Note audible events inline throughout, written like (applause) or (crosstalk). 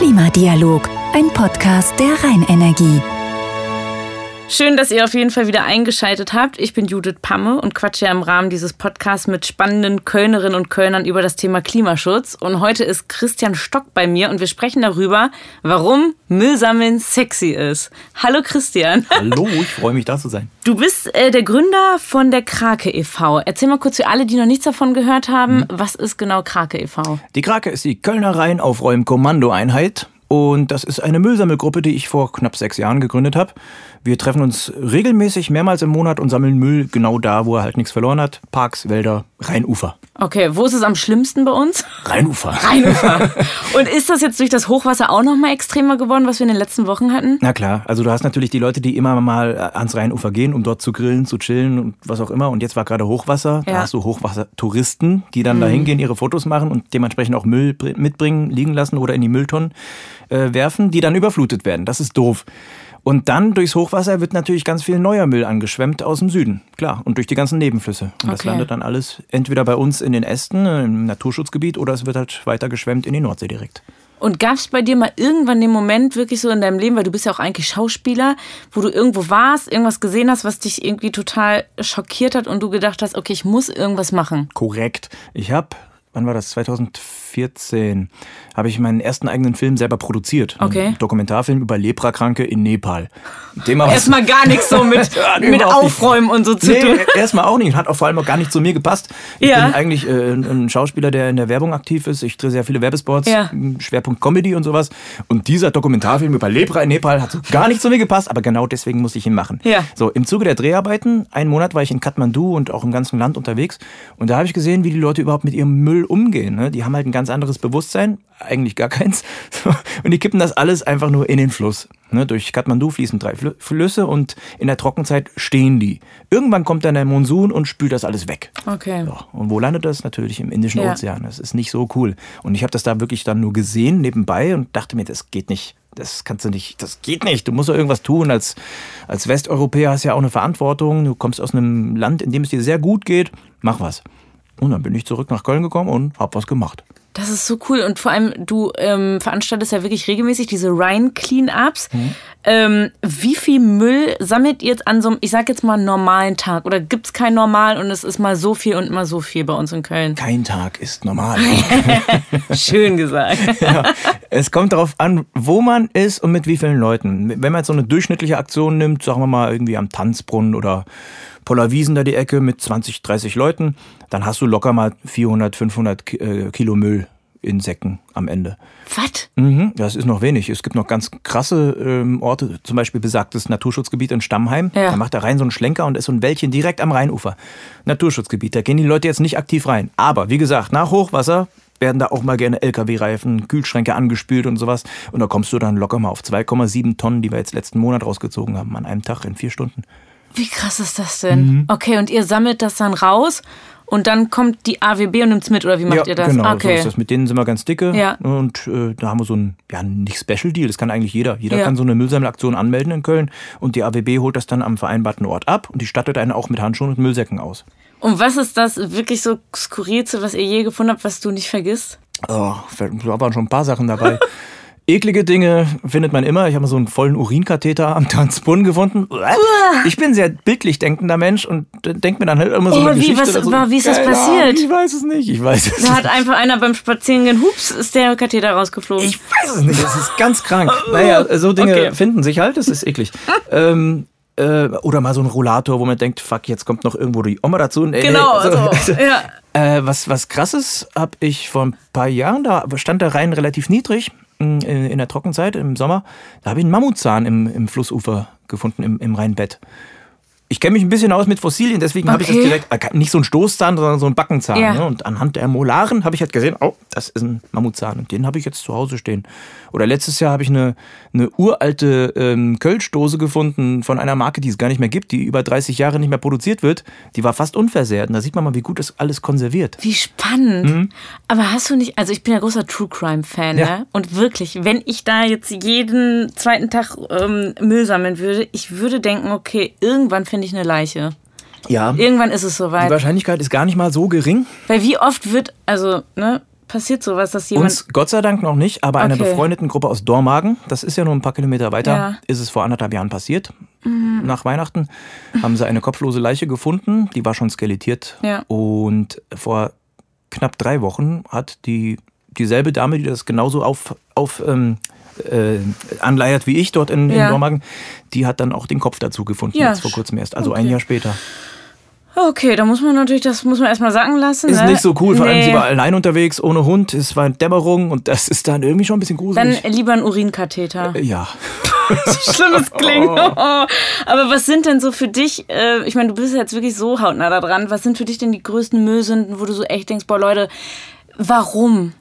Klimadialog, ein Podcast der Rheinenergie. Schön, dass ihr auf jeden Fall wieder eingeschaltet habt. Ich bin Judith Pamme und quatsche ja im Rahmen dieses Podcasts mit spannenden Kölnerinnen und Kölnern über das Thema Klimaschutz. Und heute ist Christian Stock bei mir und wir sprechen darüber, warum Müllsammeln sexy ist. Hallo Christian. Hallo, ich freue mich da zu sein. Du bist äh, der Gründer von der Krake e.V. Erzähl mal kurz für alle, die noch nichts davon gehört haben, mhm. was ist genau Krake e.V.? Die Krake ist die Kölner Rheinaufräumen-Kommandoeinheit und das ist eine Müllsammelgruppe, die ich vor knapp sechs Jahren gegründet habe. Wir treffen uns regelmäßig mehrmals im Monat und sammeln Müll genau da, wo er halt nichts verloren hat. Parks, Wälder, Rheinufer. Okay, wo ist es am schlimmsten bei uns? Rheinufer. Rheinufer. (laughs) und ist das jetzt durch das Hochwasser auch noch mal extremer geworden, was wir in den letzten Wochen hatten? Na klar, also du hast natürlich die Leute, die immer mal ans Rheinufer gehen, um dort zu grillen, zu chillen und was auch immer. Und jetzt war gerade Hochwasser. Ja. Da hast du Hochwassertouristen, die dann mhm. da hingehen, ihre Fotos machen und dementsprechend auch Müll mitbringen, liegen lassen oder in die Mülltonnen äh, werfen, die dann überflutet werden. Das ist doof. Und dann durchs Hochwasser wird natürlich ganz viel neuer Müll angeschwemmt aus dem Süden, klar, und durch die ganzen Nebenflüsse. Und okay. das landet dann alles entweder bei uns in den Ästen, im Naturschutzgebiet, oder es wird halt weiter geschwemmt in die Nordsee direkt. Und gab es bei dir mal irgendwann den Moment wirklich so in deinem Leben, weil du bist ja auch eigentlich Schauspieler, wo du irgendwo warst, irgendwas gesehen hast, was dich irgendwie total schockiert hat und du gedacht hast, okay, ich muss irgendwas machen? Korrekt. Ich habe wann war das? 2014 habe ich meinen ersten eigenen Film selber produziert. Okay. Einen Dokumentarfilm über Leprakranke in Nepal. Erstmal gar nichts so mit, (laughs) mit Aufräumen nicht. und so zu nee, tun. (laughs) Erstmal auch nicht. Hat auch vor allem auch gar nicht zu mir gepasst. Ich ja. bin eigentlich äh, ein Schauspieler, der in der Werbung aktiv ist. Ich drehe sehr viele Werbespots, ja. Schwerpunkt Comedy und sowas. Und dieser Dokumentarfilm über Lepra in Nepal hat so gar nicht zu mir gepasst, aber genau deswegen musste ich ihn machen. Ja. So, im Zuge der Dreharbeiten, einen Monat war ich in Kathmandu und auch im ganzen Land unterwegs. Und da habe ich gesehen, wie die Leute überhaupt mit ihrem Müll umgehen. Ne? Die haben halt ein ganz anderes Bewusstsein, eigentlich gar keins. (laughs) Und die kippen das alles einfach nur in den Fluss. Ne? Durch Kathmandu fließen drei Flüsse und in der Trockenzeit stehen die. Irgendwann kommt dann der Monsun und spült das alles weg. Okay. So. Und wo landet das? Natürlich im Indischen ja. Ozean. Das ist nicht so cool. Und ich habe das da wirklich dann nur gesehen nebenbei und dachte mir, das geht nicht. Das kannst du nicht, das geht nicht. Du musst doch irgendwas tun. Als, als Westeuropäer hast du ja auch eine Verantwortung. Du kommst aus einem Land, in dem es dir sehr gut geht. Mach was. Und dann bin ich zurück nach Köln gekommen und habe was gemacht. Das ist so cool. Und vor allem, du ähm, veranstaltest ja wirklich regelmäßig diese Rhine Cleanups. Mhm. Ähm, wie viel Müll sammelt ihr jetzt an so einem, ich sag jetzt mal, normalen Tag? Oder gibt es kein Normal und es ist mal so viel und mal so viel bei uns in Köln? Kein Tag ist normal. (laughs) Schön gesagt. (laughs) ja, es kommt darauf an, wo man ist und mit wie vielen Leuten. Wenn man jetzt so eine durchschnittliche Aktion nimmt, sagen wir mal irgendwie am Tanzbrunnen oder Pollerwiesen da die Ecke mit 20, 30 Leuten, dann hast du locker mal 400, 500 äh, Kilo Müll in Säcken am Ende. Was? Mhm, das ist noch wenig. Es gibt noch ganz krasse ähm, Orte, zum Beispiel besagtes Naturschutzgebiet in Stammheim. Ja. Da macht er rein so einen Schlenker und ist so ein Wäldchen direkt am Rheinufer. Naturschutzgebiet, da gehen die Leute jetzt nicht aktiv rein. Aber wie gesagt, nach Hochwasser werden da auch mal gerne LKW-Reifen, Kühlschränke angespült und sowas. Und da kommst du dann locker mal auf 2,7 Tonnen, die wir jetzt letzten Monat rausgezogen haben, an einem Tag in vier Stunden. Wie krass ist das denn? Mhm. Okay, und ihr sammelt das dann raus und dann kommt die AWB und nimmt es mit, oder wie macht ja, ihr das? Genau, okay. so ist das. Mit denen sind wir ganz dicke. Ja. Und äh, da haben wir so ein, ja, nicht Special Deal, das kann eigentlich jeder. Jeder ja. kann so eine Müllsammelaktion anmelden in Köln und die AWB holt das dann am vereinbarten Ort ab und die stattet einen auch mit Handschuhen und Müllsäcken aus. Und was ist das wirklich so skurrilste, was ihr je gefunden habt, was du nicht vergisst? Oh, da waren schon ein paar Sachen dabei. (laughs) Eklige Dinge findet man immer. Ich habe mal so einen vollen Urinkatheter am Tanzbrunnen gefunden. Ich bin ein sehr bildlich denkender Mensch und denke mir dann halt immer so oh, eine wie, Geschichte. Was, so, war, wie ist das passiert? Ich weiß es nicht. Ich weiß es da hat einfach einer beim Spazierengehen, hups, ist der Katheter rausgeflogen. Ich weiß es nicht. Das ist ganz krank. (laughs) Naja, so Dinge okay. finden sich halt. Das ist eklig. (laughs) ähm, äh, oder mal so ein Rollator, wo man denkt, fuck, jetzt kommt noch irgendwo die Oma dazu. Nee, genau, so. also, (laughs) ja. Äh, was, was krasses habe ich vor ein paar Jahren, da stand der Rhein relativ niedrig in, in der Trockenzeit, im Sommer. Da habe ich einen Mammutzahn im, im Flussufer gefunden, im, im Rheinbett ich kenne mich ein bisschen aus mit Fossilien, deswegen okay. habe ich das direkt, äh, nicht so ein Stoßzahn, sondern so ein Backenzahn. Ja. Ne? Und anhand der Molaren habe ich halt gesehen, oh, das ist ein Mammutzahn. Und den habe ich jetzt zu Hause stehen. Oder letztes Jahr habe ich eine, eine uralte ähm, Kölschdose gefunden von einer Marke, die es gar nicht mehr gibt, die über 30 Jahre nicht mehr produziert wird. Die war fast unversehrt. Und da sieht man mal, wie gut das alles konserviert. Wie spannend. Mhm. Aber hast du nicht, also ich bin ja großer True Crime-Fan, ja. ne? Und wirklich, wenn ich da jetzt jeden zweiten Tag ähm, Müll sammeln würde, ich würde denken, okay, irgendwann finde ich eine Leiche. Ja. Irgendwann ist es soweit. Die Wahrscheinlichkeit ist gar nicht mal so gering. Weil wie oft wird, also, ne, passiert sowas, dass jemand. Uns Gott sei Dank noch nicht, aber einer Okay. befreundeten Gruppe aus Dormagen, das ist ja nur ein paar Kilometer weiter, Ja. Mhm. ist es vor anderthalb Jahren passiert. Nach Weihnachten haben sie eine kopflose Leiche gefunden, die war schon skelettiert. Ja. Und vor knapp drei Wochen hat die dieselbe Dame, die das genauso auf, auf ähm, äh, anleiert wie ich dort in, Ja. in Dormagen, die hat dann auch den Kopf dazu gefunden, Ja. jetzt vor kurzem erst, also ein Okay. Jahr später. Okay, da muss man natürlich, das muss man erstmal sagen lassen. Ist ne? nicht so cool, vor allem Nee. sie war allein unterwegs, ohne Hund, es war Dämmerung und das ist dann irgendwie schon ein bisschen Dann gruselig. lieber ein Urinkatheter. ja. (laughs) so schlimm es klingt. (laughs) Aber was sind denn so für dich, äh, ich meine, du bist jetzt wirklich so hautnah da dran, was sind für dich denn die größten Müllsünden, wo du so echt denkst, boah Leute, warum?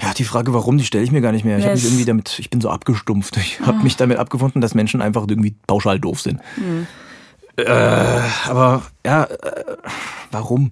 Ja, die Frage, warum, die stelle ich mir gar nicht mehr. Ich habe mich irgendwie damit, ich bin so abgestumpft. Ich habe mich damit abgefunden, dass Menschen einfach irgendwie pauschal doof sind. Äh, aber ja, äh, warum?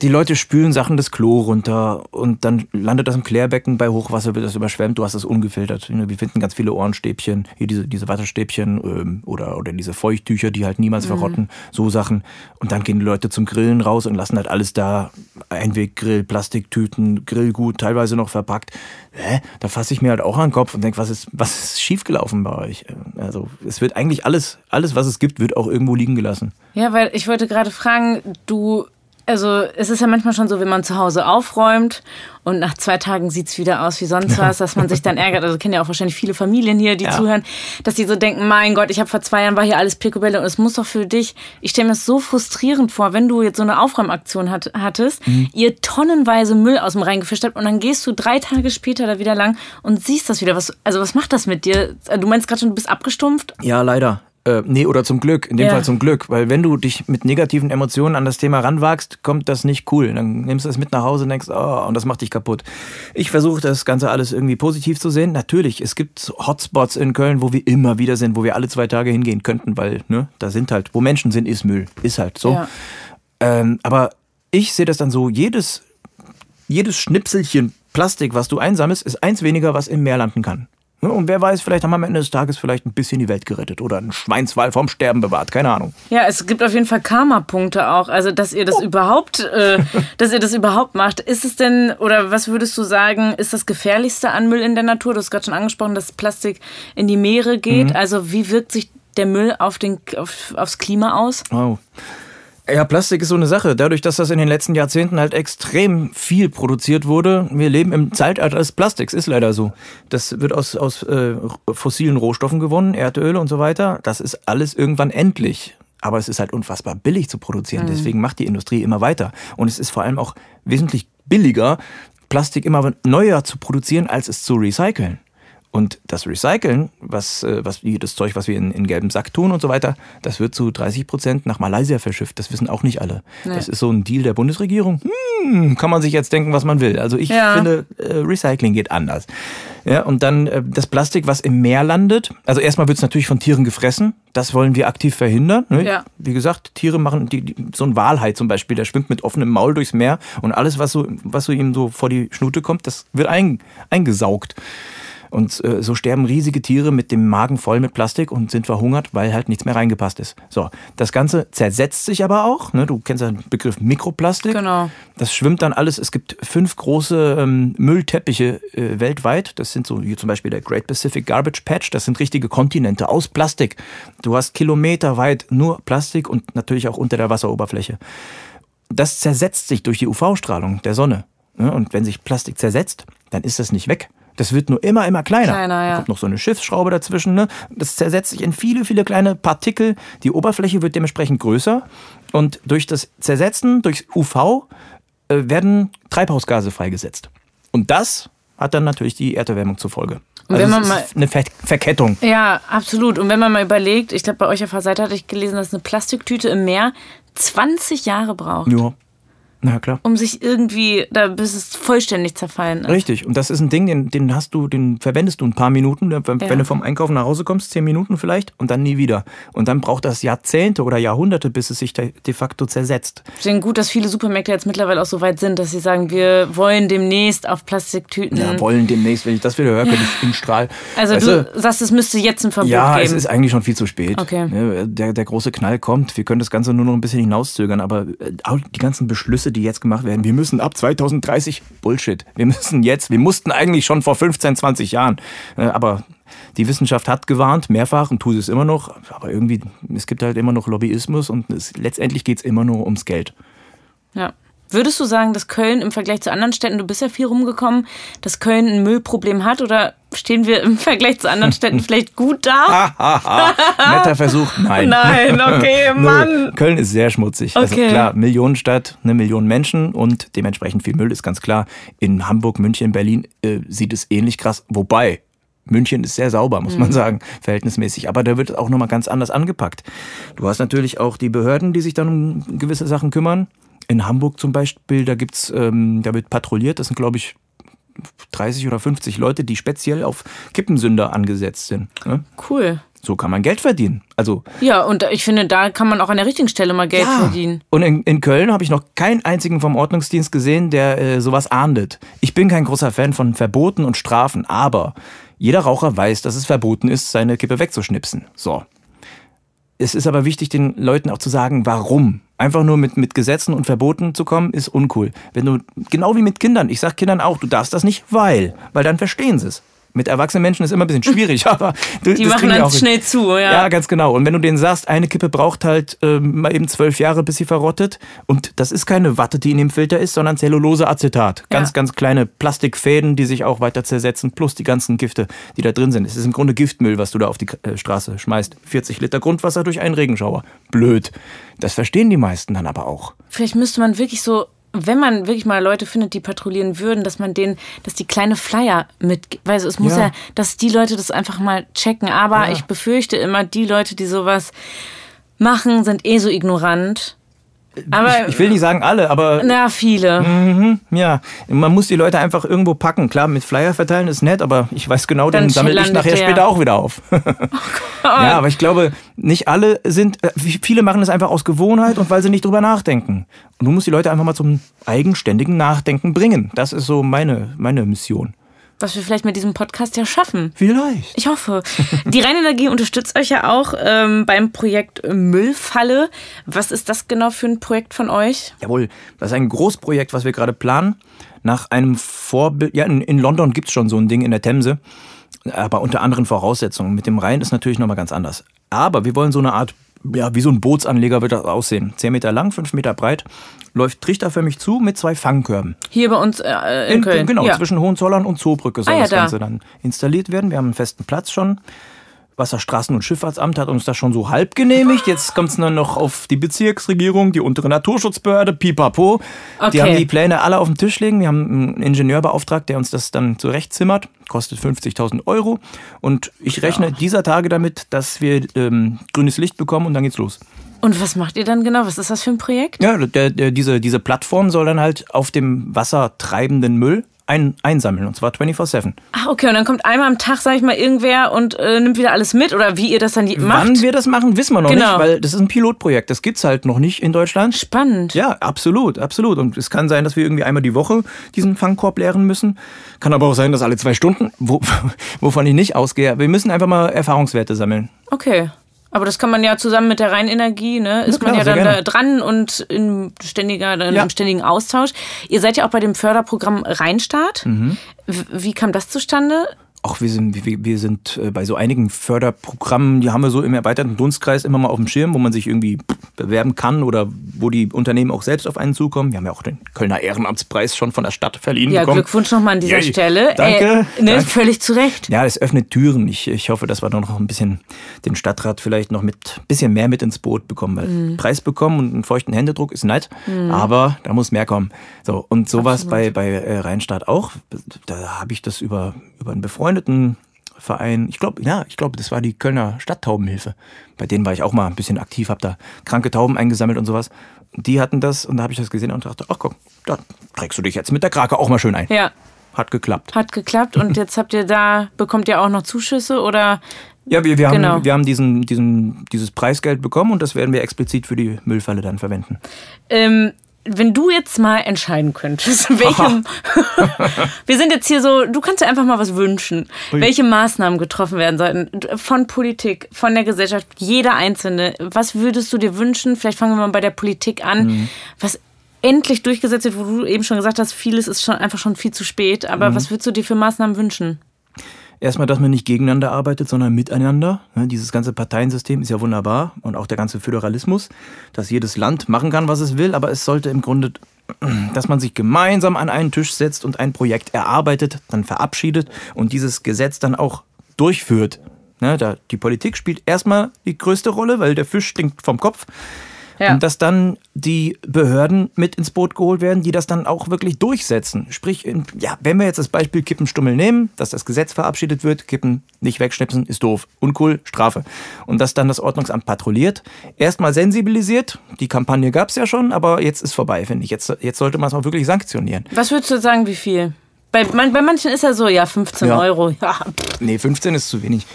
Die Leute spülen Sachen das Klo runter und dann landet das im Klärbecken bei Hochwasser, wird das überschwemmt, du hast es ungefiltert. Wir finden ganz viele Ohrenstäbchen, hier diese, diese Wattestäbchen ähm, oder, oder diese Feuchttücher, die halt niemals verrotten, so Sachen. Und dann gehen die Leute zum Grillen raus und lassen halt alles da. Einweggrill, Plastiktüten, Grillgut, teilweise noch verpackt. Hä? Da fasse ich mir halt auch an den Kopf und denke, was ist, was ist schiefgelaufen bei euch? Also es wird eigentlich alles, alles, was es gibt, wird auch irgendwo liegen gelassen. Ja, weil ich wollte gerade fragen, du, also es ist ja manchmal schon so, wenn man zu Hause aufräumt und nach zwei Tagen sieht's wieder aus wie sonst (laughs) was, dass man sich dann ärgert. Also kennen ja auch wahrscheinlich viele Familien hier, die Ja. zuhören, dass die so denken, mein Gott, ich habe vor zwei Jahren war hier alles Picobello und es muss doch für dich, ich stelle mir das so frustrierend vor, wenn du jetzt so eine Aufräumaktion hat, hattest, Mhm. ihr tonnenweise Müll aus dem Rhein gefischt habt und dann gehst du drei Tage später da wieder lang und siehst das wieder. Was, also was macht das mit dir? Du meinst gerade schon, du bist abgestumpft? Ja, leider. Äh, nee, oder zum Glück. In dem Ja. Fall zum Glück. Weil wenn du dich mit negativen Emotionen an das Thema ranwagst, kommt das nicht cool. Dann nimmst du es mit nach Hause und denkst, oh, und das macht dich kaputt. Ich versuche das Ganze alles irgendwie positiv zu sehen. Natürlich, es gibt Hotspots in Köln, wo wir immer wieder sind, wo wir alle zwei Tage hingehen könnten, weil, ne, da sind halt, wo Menschen sind, ist Müll. Ist halt so. Ja. Ähm, aber ich sehe das dann so, jedes, jedes Schnipselchen Plastik, was du einsammelst, ist eins weniger, was im Meer landen kann. Ja, Und wer weiß, vielleicht haben wir am Ende des Tages vielleicht ein bisschen die Welt gerettet oder einen Schweinswal vom Sterben bewahrt, keine Ahnung. Ja, es gibt auf jeden Fall Karma-Punkte auch. Also, dass ihr das überhaupt, äh, dass ihr das überhaupt macht. Ist es denn, oder was würdest du sagen, ist das gefährlichste an Müll in der Natur? Du hast gerade schon angesprochen, dass Plastik in die Meere geht. Also, wie wirkt sich der Müll auf den, auf, aufs Klima aus? Oh. Ja, Plastik ist so eine Sache. Dadurch, dass das in den letzten Jahrzehnten halt extrem viel produziert wurde, wir leben im Zeitalter des Plastiks, ist leider so. Das wird aus, aus äh, fossilen Rohstoffen gewonnen, Erdöl und so weiter. Das ist alles irgendwann endlich. Aber es ist halt unfassbar billig zu produzieren. Deswegen macht die Industrie immer weiter. Und es ist vor allem auch wesentlich billiger, Plastik immer neuer zu produzieren, als es zu recyceln. Und das Recyceln, was, äh, was das Zeug, was wir in, in gelben Sack tun und so weiter, das wird zu 30 Prozent nach Malaysia verschifft. Das wissen auch nicht alle. Das ist so ein Deal der Bundesregierung. Hm, kann man sich jetzt denken, was man will. Also ich Ja. finde, äh, Recycling geht anders. Ja, und dann äh, das Plastik, was im Meer landet. Also erstmal wird es natürlich von Tieren gefressen. Das wollen wir aktiv verhindern. Ne? Ja. Wie gesagt, Tiere machen, die, die, so ein Walhai zum Beispiel, der schwimmt mit offenem Maul durchs Meer und alles, was so, was so ihm so vor die Schnute kommt, das wird ein, eingesaugt. Und äh, so sterben riesige Tiere mit dem Magen voll mit Plastik und sind verhungert, weil halt nichts mehr reingepasst ist. So, das Ganze zersetzt sich aber auch. Ne? Du kennst ja den Begriff Mikroplastik. Genau. Das schwimmt dann alles. Es gibt fünf große ähm, Müllteppiche äh, weltweit. Das sind so hier zum Beispiel der Great Pacific Garbage Patch. Das sind richtige Kontinente aus Plastik. Du hast kilometerweit nur Plastik und natürlich auch unter der Wasseroberfläche. Das zersetzt sich durch die UV-Strahlung der Sonne. Ne? Und wenn sich Plastik zersetzt, dann ist das nicht weg. Das wird nur immer, immer kleiner. Kleiner, ja. Da kommt noch so eine Schiffsschraube dazwischen. Ne? Das zersetzt sich in viele, viele kleine Partikel. Die Oberfläche wird dementsprechend größer. Und durch das Zersetzen, durch UV, äh, werden Treibhausgase freigesetzt. Und das hat dann natürlich die Erderwärmung zur Folge. Also wenn man mal- ist eine Ver Verkettung. Ja, absolut. Und wenn man mal überlegt, ich glaube, bei euch auf der Seite hatte ich gelesen, dass eine Plastiktüte im Meer 20 Jahre braucht, Ja. Na klar. um sich irgendwie, da bis es vollständig zerfallen ist. Richtig. Und das ist ein Ding, den, den hast du, den verwendest du ein paar Minuten, wenn, Ja. du vom Einkaufen nach Hause kommst, zehn Minuten vielleicht, und dann nie wieder. Und dann braucht das Jahrzehnte oder Jahrhunderte, bis es sich de, facto zersetzt. Deswegen gut, dass viele Supermärkte jetzt mittlerweile auch so weit sind, dass sie sagen, wir wollen demnächst auf Plastiktüten. Ja, wollen demnächst, wenn ich das wieder höre, könnte ich in Strahl. also Weißt du sagst, es müsste jetzt ein Verbot Ja, geben. es ist eigentlich schon viel zu spät. Okay. Ja, Der, der große Knall kommt. Wir können das Ganze nur noch ein bisschen hinauszögern, aber äh, die ganzen Beschlüsse, Beschlüsse, die jetzt gemacht werden. Wir müssen ab 2030 Bullshit. Wir müssen jetzt, wir mussten eigentlich schon vor 15, 20 Jahren. Äh, aber die Wissenschaft hat gewarnt, mehrfach und tut es immer noch. Aber irgendwie, es gibt halt immer noch Lobbyismus und es, letztendlich geht es immer nur ums Geld. Ja. Würdest du sagen, dass Köln im Vergleich zu anderen Städten, du bist ja viel rumgekommen, dass Köln ein Müllproblem hat oder stehen wir im Vergleich zu anderen Städten (laughs) vielleicht gut da? Netter Versuch, nein. Nein, okay, (laughs) Mann. Köln ist sehr schmutzig. Also Okay. klar, Millionenstadt, eine Million Menschen und dementsprechend viel Müll ist ganz klar. In Hamburg, München, Berlin äh, sieht es ähnlich krass. Wobei, München ist sehr sauber, muss man sagen, verhältnismäßig. Aber da wird es auch nochmal ganz anders angepackt. Du hast natürlich auch die Behörden, die sich dann um gewisse Sachen kümmern. In Hamburg zum Beispiel, da gibt's, ähm, da wird patrouilliert. Das sind, glaube ich, 30 oder 50 Leute, die speziell auf Kippensünder angesetzt sind. Ne? Cool. So kann man Geld verdienen. Also Ja, und ich finde, da kann man auch an der richtigen Stelle mal Geld verdienen. Und in, in Köln habe ich noch keinen einzigen vom Ordnungsdienst gesehen, der äh, sowas ahndet. Ich bin kein großer Fan von Verboten und Strafen, aber jeder Raucher weiß, dass es verboten ist, seine Kippe wegzuschnipsen. So. Es ist aber wichtig, den Leuten auch zu sagen, warum. Einfach nur mit, mit Gesetzen und Verboten zu kommen, ist uncool. Wenn du, genau wie mit Kindern, ich sag Kindern auch, du darfst das nicht, weil, weil dann verstehen sie es. Mit erwachsenen Menschen ist immer ein bisschen schwierig, (laughs) aber du, Die das machen dann schnell zu, ja. Ja, ganz genau. Und wenn du denen sagst, eine Kippe braucht halt ähm, mal eben zwölf Jahre, bis sie verrottet. Und das ist keine Watte, die in dem Filter ist, sondern Zelluloseacetat. Ganz, Ja. ganz kleine Plastikfäden, die sich auch weiter zersetzen, plus die ganzen Gifte, die da drin sind. Es ist im Grunde Giftmüll, was du da auf die äh, Straße schmeißt. 40 Liter Grundwasser durch einen Regenschauer. Blöd. Das verstehen die meisten dann aber auch. Vielleicht müsste man wirklich so, wenn man wirklich mal Leute findet, die patrouillieren würden, dass man denen, dass die kleine Flyer mit, weil es muss ja. Ja. dass die Leute das einfach mal checken. Aber Ja. ich befürchte immer, die Leute, die sowas machen, sind eh so ignorant. Aber Ich will nicht sagen alle, aber na viele. Mhm. Ja, man muss die Leute einfach irgendwo packen. Klar, mit Flyer verteilen ist nett, aber ich weiß genau, Dann den sammle ich nachher der- später auch wieder auf. (laughs) ja, aber ich glaube, nicht alle sind, äh, viele machen es einfach aus Gewohnheit und weil sie nicht drüber nachdenken. Und du musst die Leute einfach mal zum eigenständigen Nachdenken bringen. Das ist so meine, meine Mission. Was wir vielleicht mit diesem Podcast ja schaffen. Vielleicht. Ich hoffe. Die Rheinenergie unterstützt euch ja auch ähm, beim Projekt Müllfalle. Was ist das genau für ein Projekt von euch? Jawohl, das ist ein Großprojekt, was wir gerade planen. Nach einem Vorbild, ja, in, in London gibt's schon so ein Ding in der Themse, aber unter anderen Voraussetzungen. Mit dem Rhein ist natürlich nochmal ganz anders. Aber wir wollen so eine Art, ja, wie so ein Bootsanleger wird das aussehen. 10 Meter lang, 5 Meter breit, läuft trichterförmig zu mit zwei Fangkörben. Hier bei uns äh, in, Köln. Genau, ja. zwischen Hohenzollern und Zoobrücke soll Ah, ja, das da. Ganze dann installiert werden. Wir haben einen festen Platz schon. Wasserstraßen- und Schifffahrtsamt hat uns das schon so halb genehmigt. Jetzt kommt es dann noch auf die Bezirksregierung, die untere Naturschutzbehörde, pipapo. Okay. Die haben die Pläne alle auf dem Tisch liegen. Wir haben einen Ingenieur beauftragt, der uns das dann zurechtzimmert. Kostet 50.000 Euro. Und ich rechne dieser Tage damit, dass wir ähm, grünes Licht bekommen und dann geht's los. Und was macht ihr dann genau? Was ist das für ein Projekt? Ja, der, der, diese, diese Plattform soll dann halt auf dem Wasser treibenden Müll ein, einsammeln. Und zwar 24-7. Ah, okay. Und dann kommt einmal am Tag, sag ich mal, irgendwer und äh, nimmt wieder alles mit oder wie ihr das dann macht. Wann wir das machen, wissen wir noch Genau. nicht, weil das ist ein Pilotprojekt. Das gibt's halt noch nicht in Deutschland. Spannend. Ja, absolut, absolut. Und es kann sein, dass wir irgendwie einmal die Woche diesen Fangkorb leeren müssen. Kann aber auch sein, dass alle zwei Stunden, wo, (laughs) wovon ich nicht ausgehe. Wir müssen einfach mal Erfahrungswerte sammeln. Okay. Aber das kann man ja zusammen mit der Rheinenergie, ne? Ist klar, man ja dann da dran und in ständiger, dann Ja. im ständigen Austausch. Ihr seid ja auch bei dem Förderprogramm Rheinstart. Mhm. Wie kam das zustande? Auch wir sind, wir, wir sind äh, bei so einigen Förderprogrammen, die haben wir so im erweiterten Dunstkreis immer mal auf dem Schirm, wo man sich irgendwie bewerben kann oder wo die Unternehmen auch selbst auf einen zukommen. Wir haben ja auch den Kölner Ehrenamtspreis schon von der Stadt verliehen Ja, bekommen. Glückwunsch nochmal an dieser Yay. Stelle. Danke, Äh, ne, danke. Völlig zu Recht. Ja, es öffnet Türen. Ich, ich hoffe, dass wir da noch ein bisschen den Stadtrat vielleicht noch mit bisschen mehr mit ins Boot bekommen. Weil Mhm. Preis bekommen und einen feuchten Händedruck ist nett, aber da muss mehr kommen. So, und sowas bei, bei äh, Rheinstadt auch. Da habe ich das über, über einen befreundeten Verein, ich glaube, ja, ich glaube, das war die Kölner Stadttaubenhilfe. Bei denen war ich auch mal ein bisschen aktiv, habe da kranke Tauben eingesammelt und sowas. Die hatten das und da habe ich das gesehen und dachte, ach guck, da trägst du dich jetzt mit der Krake auch mal schön ein. Ja, Hat geklappt. hat geklappt. Und jetzt habt ihr da, bekommt ihr auch noch Zuschüsse oder? Ja, wir, wir haben, Genau. wir haben diesen, diesen, dieses Preisgeld bekommen und das werden wir explizit für die Müllfalle dann verwenden. Ähm, wenn du jetzt mal entscheiden könntest, (laughs) welche. (laughs) Wir sind jetzt hier so, du kannst dir einfach mal was wünschen, Ui. welche Maßnahmen getroffen werden sollten. Von Politik, von der Gesellschaft, jeder Einzelne. Was würdest du dir wünschen? Vielleicht fangen wir mal bei der Politik an. Mhm. Was endlich durchgesetzt wird, wo du eben schon gesagt hast, vieles ist schon einfach schon viel zu spät. Aber was würdest du dir für Maßnahmen wünschen? Erstmal, dass man nicht gegeneinander arbeitet, sondern miteinander. Ne, Dieses ganze Parteiensystem ist ja wunderbar und auch der ganze Föderalismus, dass jedes Land machen kann, was es will, aber es sollte im Grunde, (clears throat) dass man sich gemeinsam an einen Tisch setzt und ein Projekt erarbeitet, dann verabschiedet und dieses Gesetz dann auch durchführt. Ne, die Politik spielt erstmal die größte Rolle, weil der Fisch stinkt vom Kopf. Ja. Und dass dann die Behörden mit ins Boot geholt werden, die das dann auch wirklich durchsetzen. Sprich, ja, wenn wir jetzt das Beispiel Kippenstummel nehmen, dass das Gesetz verabschiedet wird, Kippen nicht wegschnipsen, ist doof, uncool, Strafe. Und dass dann das Ordnungsamt patrouilliert, erstmal sensibilisiert, die Kampagne gab es ja schon, aber jetzt ist vorbei, finde ich. Jetzt, jetzt sollte man es auch wirklich sanktionieren. Was würdest du sagen, wie viel? Bei, man, bei manchen ist ja so, ja, 15 Ja. Euro. Ja. Nee, 15 ist zu wenig.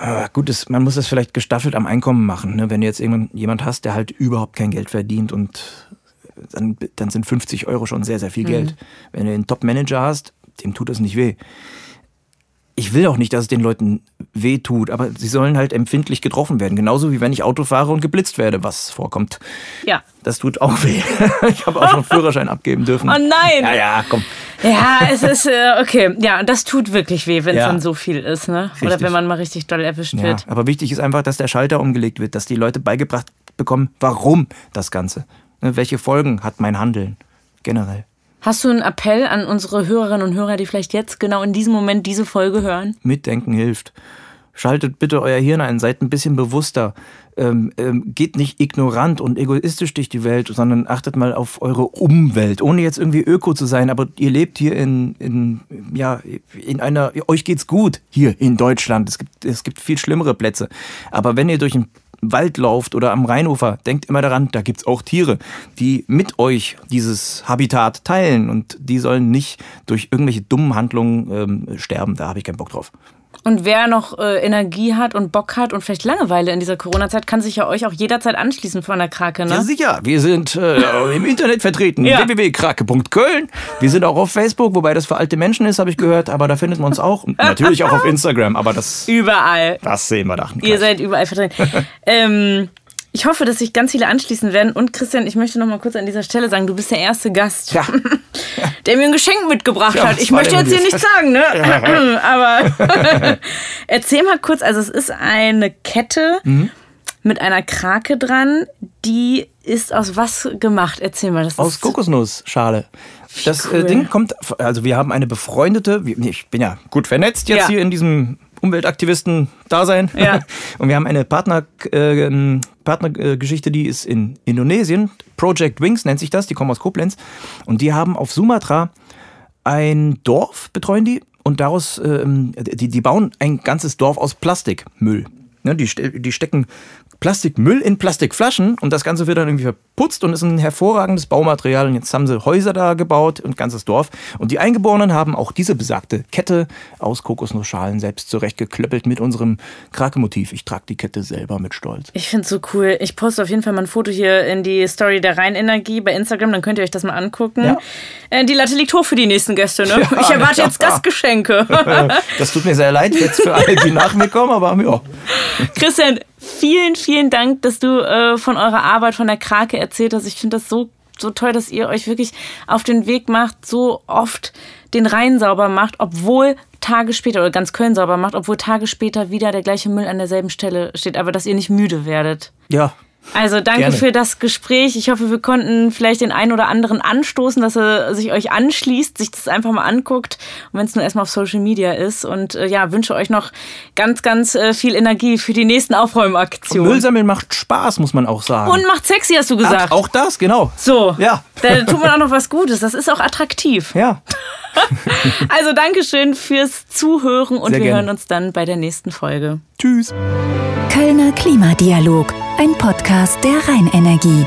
Aber gut, das, man muss das vielleicht gestaffelt am Einkommen machen. Ne? Wenn du jetzt irgendwann jemand hast, der halt überhaupt kein Geld verdient und dann, dann sind 50 Euro schon sehr, sehr viel Geld. Wenn du einen Top-Manager hast, dem tut das nicht weh. Ich will auch nicht, dass es den Leuten weh tut, aber sie sollen halt empfindlich getroffen werden. Genauso wie wenn ich Auto fahre und geblitzt werde, was vorkommt. ja. Das tut auch weh. (laughs) Ich habe auch schon (laughs) Führerschein abgeben dürfen. Oh nein! Ja, ja, komm. Ja, es ist, äh, okay. Ja, das tut wirklich weh, wenn es Ja. dann so viel ist, ne? Oder Richtig. wenn man mal richtig doll erwischt Ja, wird. aber wichtig ist einfach, dass der Schalter umgelegt wird, dass die Leute beigebracht bekommen, warum das Ganze. Ne, welche Folgen hat mein Handeln generell? Hast du einen Appell an unsere Hörerinnen und Hörer, die vielleicht jetzt genau in diesem Moment diese Folge hören? Mitdenken hilft. Schaltet bitte euer Hirn ein, seid ein bisschen bewusster. Ähm, ähm, geht nicht ignorant und egoistisch durch die Welt, sondern achtet mal auf eure Umwelt, ohne jetzt irgendwie öko zu sein. Aber ihr lebt hier in, in, ja, in einer, euch geht's gut hier in Deutschland. Es gibt, es gibt viel schlimmere Plätze. Aber wenn ihr durch einen Wald lauft oder am Rheinufer, denkt immer daran, da gibt's auch Tiere, die mit euch dieses Habitat teilen und die sollen nicht durch irgendwelche dummen Handlungen ähm, sterben. Da habe ich keinen Bock drauf. Und wer noch äh, Energie hat und Bock hat und vielleicht Langeweile in dieser Corona-Zeit, kann sich ja euch auch jederzeit anschließen von der Krake, ne? Ja, sicher. Wir sind äh, im Internet vertreten. Ja. www.krake.köln. Wir sind auch auf Facebook, wobei das für alte Menschen ist, habe ich gehört. Aber da findet man uns auch. (laughs) Natürlich auch auf Instagram. Aber das, Überall. das sehen wir da. Ihr seid überall vertreten. (laughs) ähm, ich hoffe, dass sich ganz viele anschließen werden. Und Christian, ich möchte noch mal kurz an dieser Stelle sagen, du bist der erste Gast, Ja. (laughs) der mir ein Geschenk mitgebracht Ja, hat. Ich möchte jetzt hier nichts sagen, ne? (clears throat) Aber (laughs) erzähl mal kurz, also es ist eine Kette Mhm. mit einer Krake dran, die ist aus was gemacht? Erzähl mal. Das Aus Kokosnussschale. Das cool. äh, Ding kommt, also wir haben eine befreundete, ich bin ja gut vernetzt jetzt Ja. hier in diesem Umweltaktivisten-Dasein. Ja. (laughs) Und wir haben eine Partner, äh, ähm, Partnergeschichte, die ist in Indonesien. Project Wings nennt sich das, die kommen aus Koblenz. Und die haben auf Sumatra ein Dorf, betreuen die. Und daraus, ähm, die, die bauen ein ganzes Dorf aus Plastikmüll. Ne, die, die stecken Plastikmüll in Plastikflaschen und das Ganze wird dann irgendwie verputzt und ist ein hervorragendes Baumaterial. Und jetzt haben sie Häuser da gebaut und ganzes Dorf. Und die Eingeborenen haben auch diese besagte Kette aus Kokosnussschalen selbst zurechtgeklöppelt mit unserem Krake-Motiv. Ich trage die Kette selber mit Stolz. Ich finde es so cool. Ich poste auf jeden Fall mal ein Foto hier in die Story der Rheinenergie bei Instagram, dann könnt ihr euch das mal angucken. Ja. Äh, die Latte liegt hoch für die nächsten Gäste, ne? Ja, ich erwarte ja. jetzt (laughs) Gastgeschenke. Das tut mir sehr leid jetzt für alle, die nach mir kommen, aber ja. Christian, vielen, vielen Dank, dass du äh, von eurer Arbeit, von der Krake erzählt hast. Ich finde das so, so toll, dass ihr euch wirklich auf den Weg macht, so oft den Rhein sauber macht, obwohl Tage später, oder ganz Köln sauber macht, obwohl Tage später wieder der gleiche Müll an derselben Stelle steht, aber dass ihr nicht müde werdet. Ja, Also danke Gerne. für das Gespräch. Ich hoffe, wir konnten vielleicht den einen oder anderen anstoßen, dass er sich euch anschließt, sich das einfach mal anguckt. Und wenn es nur erstmal auf Social Media ist. Und äh, ja, wünsche euch noch ganz, ganz äh, viel Energie für die nächsten Aufräumaktionen. Müll sammeln macht Spaß, muss man auch sagen. Und macht sexy, hast du gesagt. Ach, auch das, genau. so. Ja. Da tut man auch (laughs) noch was Gutes. Das ist auch attraktiv. Ja. (laughs) (laughs) Also Dankeschön fürs Zuhören und Sehr wir gerne. hören uns dann bei der nächsten Folge. Tschüss. Kölner Klimadialog, ein Podcast der Rheinenergie.